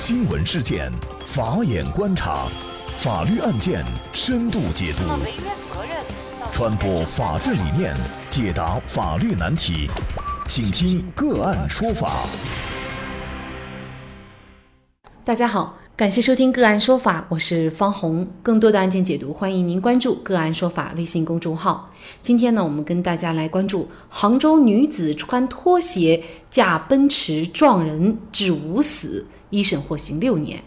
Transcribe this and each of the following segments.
新闻事件，法眼观察，法律案件深度解读，传播法治理念，解答法律难题，请听个案说法。大家好，感谢收听个案说法，我是方红。更多的案件解读，欢迎您关注个案说法微信公众号。今天呢，我们跟大家来关注杭州女子穿拖鞋驾奔驰撞人致无死。一审获刑六年，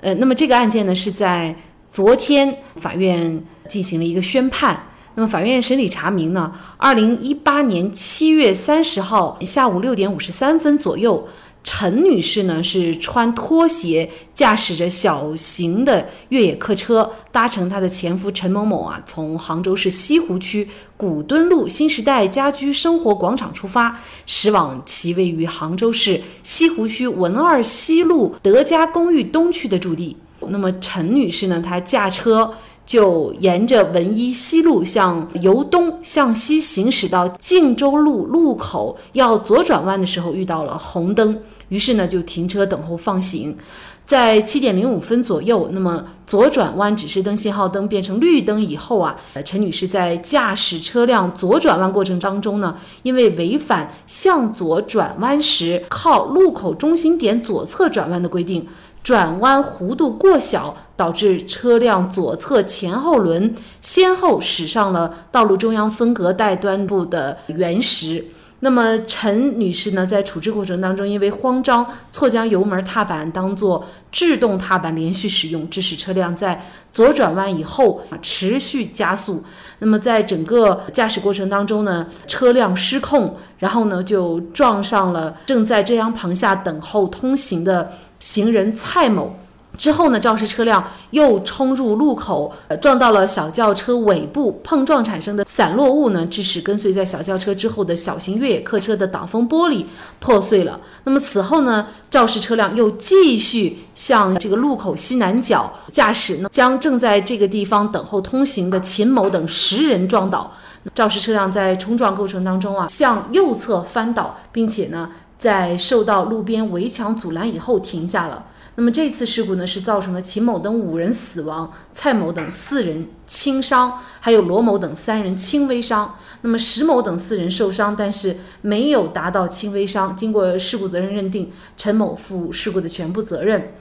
呃，那么这个案件呢是在昨天法院进行了一个宣判。那么法院审理查明呢，二零一八年七月三十号下午六点五十三分左右。陈女士呢是穿拖鞋驾驶着小型的越野客车，搭乘她的前夫陈某某啊，从杭州市西湖区古墩路新时代家居生活广场出发，驶往其位于杭州市西湖区文二西路德家公寓东区的驻地。那么陈女士呢，她驾车就沿着文一西路向由东向西行驶到靖州路路口，要左转弯的时候遇到了红灯。于是呢，就停车等候放行，在七点零五分左右，那么左转弯指示灯信号灯变成绿灯以后啊，陈女士在驾驶车辆左转弯过程当中呢，因为违反向左转弯时靠路口中心点左侧转弯的规定，转弯弧度过小，导致车辆左侧前后轮先后驶上了道路中央分隔带端部的原石。那么陈女士呢，在处置过程当中，因为慌张，错将油门踏板当做制动踏板连续使用，致使车辆在左转弯以后持续加速。那么在整个驾驶过程当中呢，车辆失控，然后呢就撞上了正在遮阳棚下等候通行的行人蔡某。之后呢，肇事车辆又冲入路口，呃，撞到了小轿车尾部，碰撞产生的散落物呢，致使跟随在小轿车之后的小型越野客车的挡风玻璃破碎了。那么此后呢，肇事车辆又继续向这个路口西南角驾驶呢，将正在这个地方等候通行的秦某等十人撞倒。肇事车辆在冲撞过程当中啊，向右侧翻倒，并且呢，在受到路边围墙阻拦以后停下了。那么这次事故呢，是造成了秦某等五人死亡，蔡某等四人轻伤，还有罗某等三人轻微伤。那么石某等四人受伤，但是没有达到轻微伤。经过事故责任认定，陈某负事故的全部责任。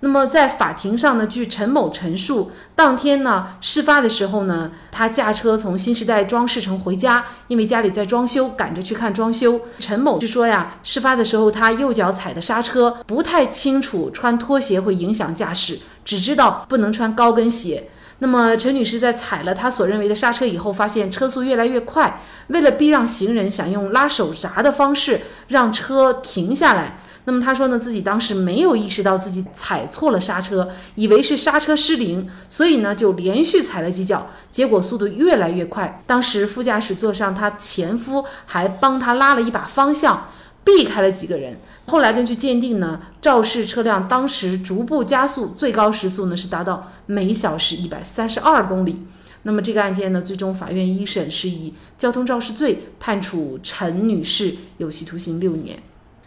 那么在法庭上呢，据陈某陈述，当天呢，事发的时候呢，他驾车从新时代装饰城回家，因为家里在装修，赶着去看装修。陈某就说呀，事发的时候他右脚踩的刹车，不太清楚穿拖鞋会影响驾驶，只知道不能穿高跟鞋。那么陈女士在踩了她所认为的刹车以后，发现车速越来越快，为了避让行人，想用拉手闸的方式让车停下来。那么他说呢，自己当时没有意识到自己踩错了刹车，以为是刹车失灵，所以呢就连续踩了几脚，结果速度越来越快。当时副驾驶座上，他前夫还帮他拉了一把方向，避开了几个人。后来根据鉴定呢，肇事车辆当时逐步加速，最高时速呢是达到每小时一百三十二公里。那么这个案件呢，最终法院一审是以交通肇事罪判处陈女士有期徒刑六年。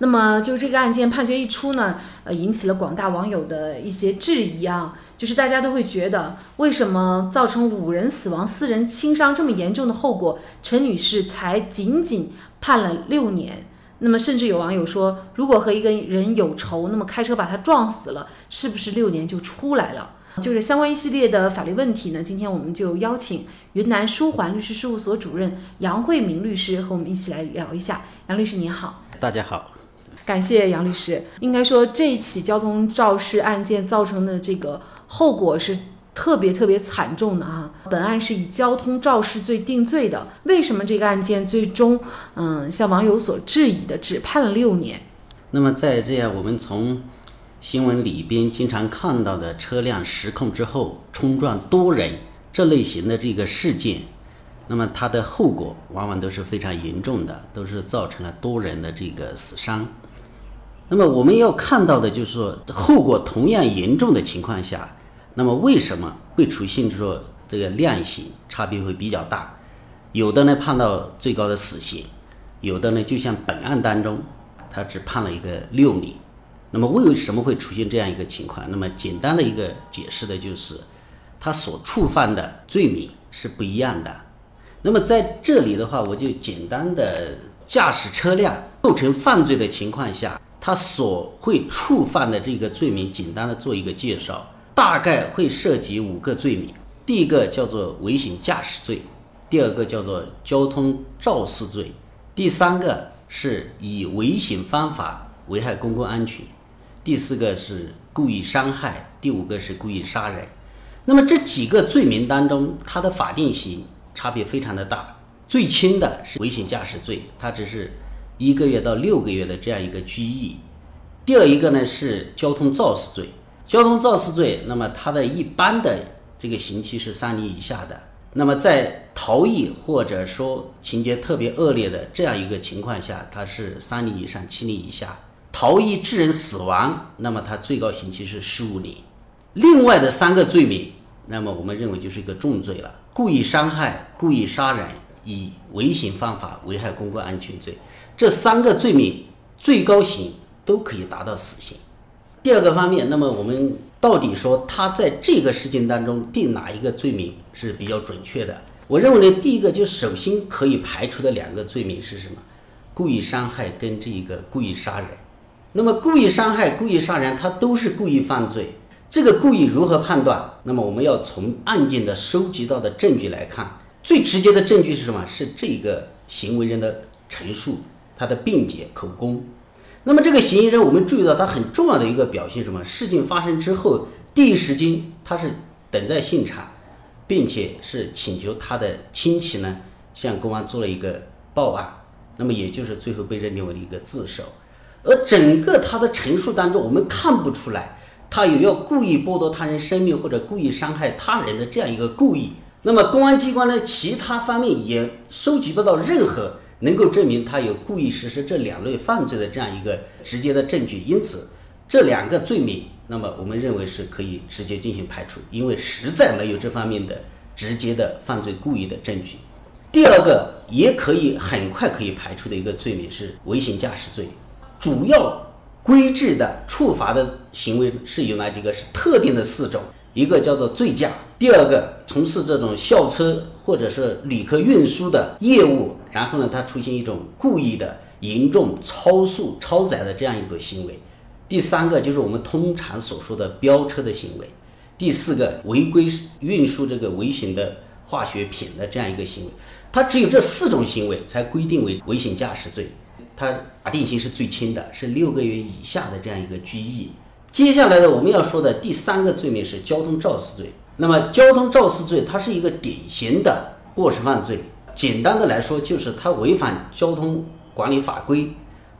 那么，就这个案件判决一出呢，呃，引起了广大网友的一些质疑啊，就是大家都会觉得，为什么造成五人死亡、四人轻伤这么严重的后果，陈女士才仅仅判了六年？那么，甚至有网友说，如果和一个人有仇，那么开车把他撞死了，是不是六年就出来了？就是相关一系列的法律问题呢，今天我们就邀请云南舒缓律师事务所主任杨慧明律师和我们一起来聊一下。杨律师您好，大家好。感谢杨律师。应该说，这起交通肇事案件造成的这个后果是特别特别惨重的啊！本案是以交通肇事罪定罪的。为什么这个案件最终，嗯，像网友所质疑的，只判了六年？那么，在这样我们从新闻里边经常看到的车辆失控之后冲撞多人这类型的这个事件，那么它的后果往往都是非常严重的，都是造成了多人的这个死伤。那么我们要看到的就是说，后果同样严重的情况下，那么为什么会出现说这个量刑差别会比较大？有的呢判到最高的死刑，有的呢就像本案当中，他只判了一个六年。那么为什么会出现这样一个情况？那么简单的一个解释的就是，他所触犯的罪名是不一样的。那么在这里的话，我就简单的驾驶车辆构成犯罪的情况下，他所会触犯的这个罪名，简单的做一个介绍。大概会涉及五个罪名，第一个叫做危险驾驶罪，第二个叫做交通肇事罪，第三个是以危险方法危害公共安全，第四个是故意伤害，第五个是故意杀人。那么这几个罪名当中，它的法定刑差别非常的大，最轻的是危险驾驶罪，它只是一个月到六个月的这样一个拘役。第二一个呢是交通肇事罪。交通肇事罪，那么它的一般的这个刑期是三年以下的。那么在逃逸或者说情节特别恶劣的这样一个情况下，它是三年以上七年以下。逃逸致人死亡，那么它最高刑期是十五年。另外的三个罪名，那么我们认为就是一个重罪了：故意伤害、故意杀人、以危险方法危害公共安全罪。这三个罪名最高刑都可以达到死刑。第二个方面，那么我们到底说他在这个事件当中定哪一个罪名是比较准确的？我认为呢，第一个就首先可以排除的两个罪名是什么？故意伤害跟这一个故意杀人。那么故意伤害、故意杀人，它都是故意犯罪。这个故意如何判断？那么我们要从案件的收集到的证据来看，最直接的证据是什么？是这个行为人的陈述，他的辩解口供。那么这个嫌疑人，我们注意到他很重要的一个表现，什么？事情发生之后，第一时间他是等在现场，并且是请求他的亲戚呢向公安做了一个报案，那么也就是最后被认定为了一个自首。而整个他的陈述当中，我们看不出来他有要故意剥夺他人生命或者故意伤害他人的这样一个故意。那么公安机关呢，其他方面也收集不到任何。能够证明他有故意实施这两类犯罪的这样一个直接的证据，因此这两个罪名，那么我们认为是可以直接进行排除，因为实在没有这方面的直接的犯罪故意的证据。第二个也可以很快可以排除的一个罪名是危险驾驶罪，主要规制的处罚的行为是有哪几个？是特定的四种，一个叫做醉驾，第二个从事这种校车或者是旅客运输的业务。然后呢，他出现一种故意的严重超速、超载的这样一个行为。第三个就是我们通常所说的飙车的行为。第四个，违规运输这个危险的化学品的这样一个行为。它只有这四种行为才规定为危险驾驶罪，它法定刑是最轻的，是六个月以下的这样一个拘役。接下来的我们要说的第三个罪名是交通肇事罪。那么交通肇事罪它是一个典型的过失犯罪。简单的来说，就是他违反交通管理法规，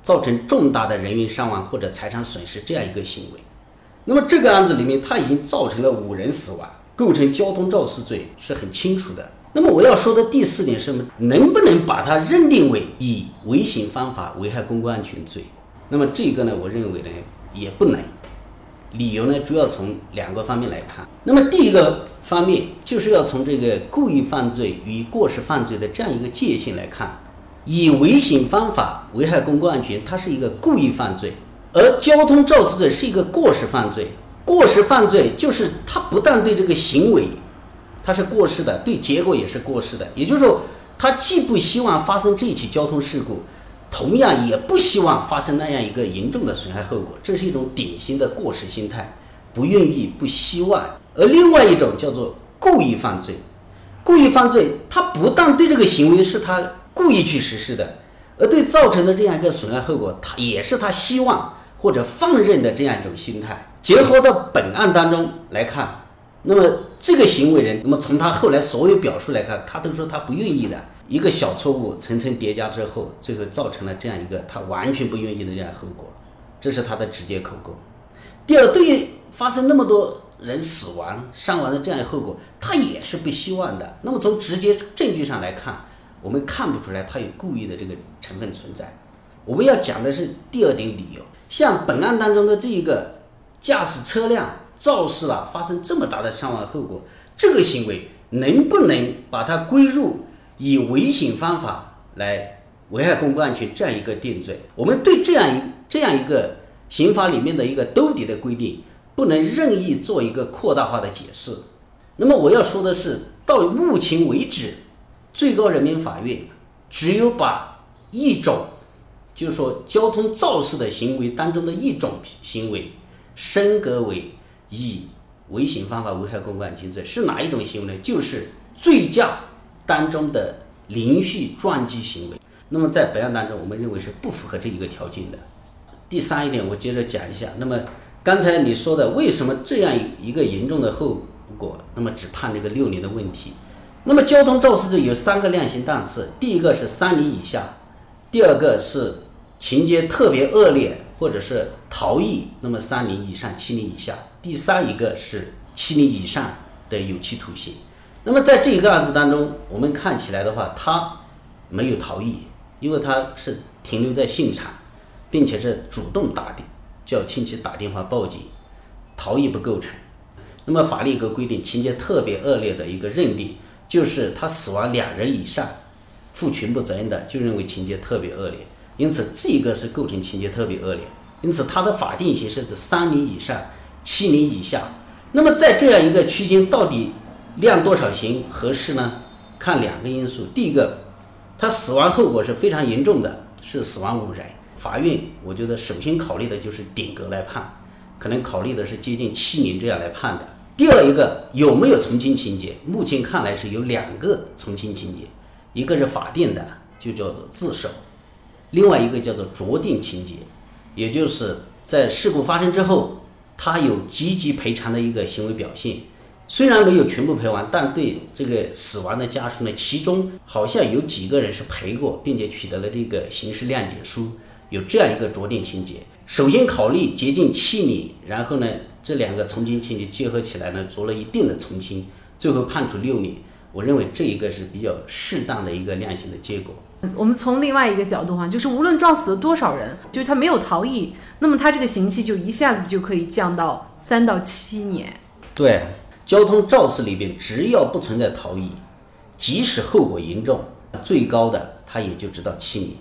造成重大的人员伤亡或者财产损失这样一个行为。那么这个案子里面，他已经造成了五人死亡，构成交通肇事罪是很清楚的。那么我要说的第四点是什么？能不能把它认定为以危险方法危害公共安全罪？那么这个呢，我认为呢也不能。理由呢，主要从两个方面来看。那么第一个方面，就是要从这个故意犯罪与过失犯罪的这样一个界限来看。以危险方法危害公共安全，它是一个故意犯罪；而交通肇事罪是一个过失犯罪。过失犯罪就是他不但对这个行为它是过失的，对结果也是过失的。也就是说，他既不希望发生这起交通事故。同样也不希望发生那样一个严重的损害后果，这是一种典型的过失心态，不愿意、不希望。而另外一种叫做故意犯罪，故意犯罪，他不但对这个行为是他故意去实施的，而对造成的这样一个损害后果，他也是他希望或者放任的这样一种心态。结合到本案当中来看，那么这个行为人，那么从他后来所有表述来看，他都说他不愿意的。一个小错误层层叠加之后，最后造成了这样一个他完全不愿意的这样后果，这是他的直接口供。第二，对于发生那么多人死亡、伤亡的这样一个后果，他也是不希望的。那么从直接证据上来看，我们看不出来他有故意的这个成分存在。我们要讲的是第二点理由，像本案当中的这一个驾驶车辆肇事了，发生这么大的伤亡后果，这个行为能不能把它归入？以危险方法来危害公共安全这样一个定罪，我们对这样一这样一个刑法里面的一个兜底的规定，不能任意做一个扩大化的解释。那么我要说的是，到目前为止，最高人民法院只有把一种，就是说交通肇事的行为当中的一种行为，升格为以危险方法危害公共安全罪，是哪一种行为呢？就是醉驾当中的连续撞击行为。那么在本案当中，我们认为是不符合这一个条件的。第三一点，我接着讲一下。那么刚才你说的，为什么这样一个严重的后果，那么只判这个六年的问题？那么交通肇事罪有三个量刑档次，第一个是三年以下，第二个是情节特别恶劣或者是逃逸，那么三年以上七年以下，第三一个是七年以上的有期徒刑。那么在这一个案子当中，我们看起来的话，他没有逃逸。因为他是停留在现场，并且是主动打的，叫亲戚打电话报警，逃逸不构成。那么法律一个规定，情节特别恶劣的一个认定，就是他死亡两人以上，负全部责任的，就认为情节特别恶劣。因此，这个是构成情节特别恶劣。因此，它的法定刑是指三年以上，七年以下。那么在这样一个区间，到底量多少刑合适呢？看两个因素，第一个。他死亡后果是非常严重的，是死亡五人。法院我觉得首先考虑的就是顶格来判，可能考虑的是接近七年这样来判的。第二一个有没有从轻情节？目前看来是有两个从轻情节，一个是法定的，就叫做自首；另外一个叫做酌定情节，也就是在事故发生之后，他有积极赔偿的一个行为表现。虽然没有全部赔完，但对这个死亡的家属呢，其中好像有几个人是赔过，并且取得了这个刑事谅解书，有这样一个酌定情节。首先考虑接近七年，然后呢，这两个从轻情节结合起来呢，做了一定的从轻，最后判处六年。我认为这一个是比较适当的一个量刑的结果。我们从另外一个角度哈，就是无论撞死了多少人，就是他没有逃逸，那么他这个刑期就一下子就可以降到三到七年。对。交通肇事里边，只要不存在逃逸，即使后果严重，最高的他也就知道七年。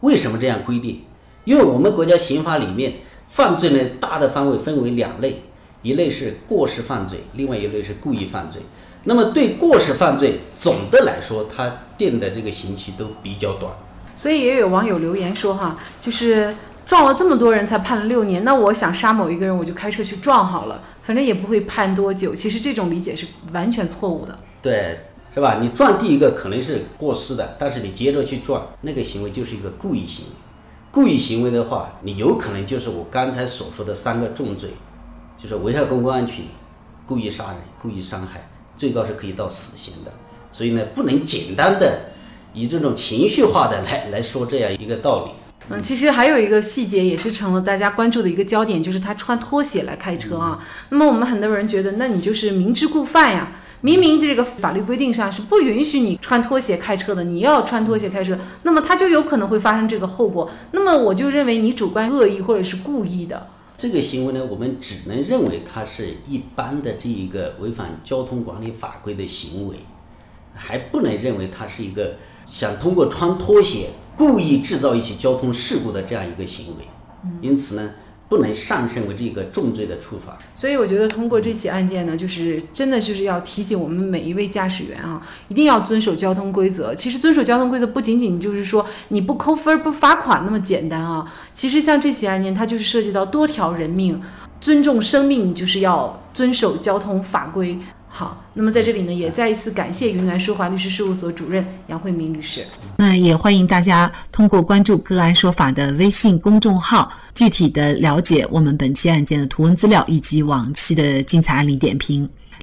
为什么这样规定？因为我们国家刑法里面犯罪呢，大的范围分为两类，一类是过失犯罪，另外一类是故意犯罪。那么对过失犯罪，总的来说，它定的这个刑期都比较短。所以也有网友留言说，哈，就是。撞了这么多人才判了六年，那我想杀某一个人，我就开车去撞好了，反正也不会判多久。其实这种理解是完全错误的。对，是吧？你撞第一个可能是过失的，但是你接着去撞，那个行为就是一个故意行为。故意行为的话，你有可能就是我刚才所说的三个重罪，就是危害公共安全、故意杀人、故意伤害，最高是可以到死刑的。所以呢，不能简单的以这种情绪化的来来说这样一个道理。嗯，其实还有一个细节也是成了大家关注的一个焦点，就是他穿拖鞋来开车啊。那么我们很多人觉得，那你就是明知故犯呀。明明这个法律规定上是不允许你穿拖鞋开车的，你要穿拖鞋开车，那么他就有可能会发生这个后果。那么我就认为你主观恶意或者是故意的这个行为呢，我们只能认为它是一般的这一个违反交通管理法规的行为，还不能认为他是一个想通过穿拖鞋。故意制造一起交通事故的这样一个行为，因此呢，不能上升为这个重罪的处罚。所以我觉得通过这起案件呢，就是真的就是要提醒我们每一位驾驶员啊，一定要遵守交通规则。其实遵守交通规则不仅仅就是说你不扣分不罚款那么简单啊。其实像这起案件，它就是涉及到多条人命，尊重生命就是要遵守交通法规。好，那么在这里呢，也再一次感谢云南舒华律师事务所主任杨慧明律师。那也欢迎大家通过关注“个案说法”的微信公众号，具体的了解我们本期案件的图文资料以及往期的精彩案例点评。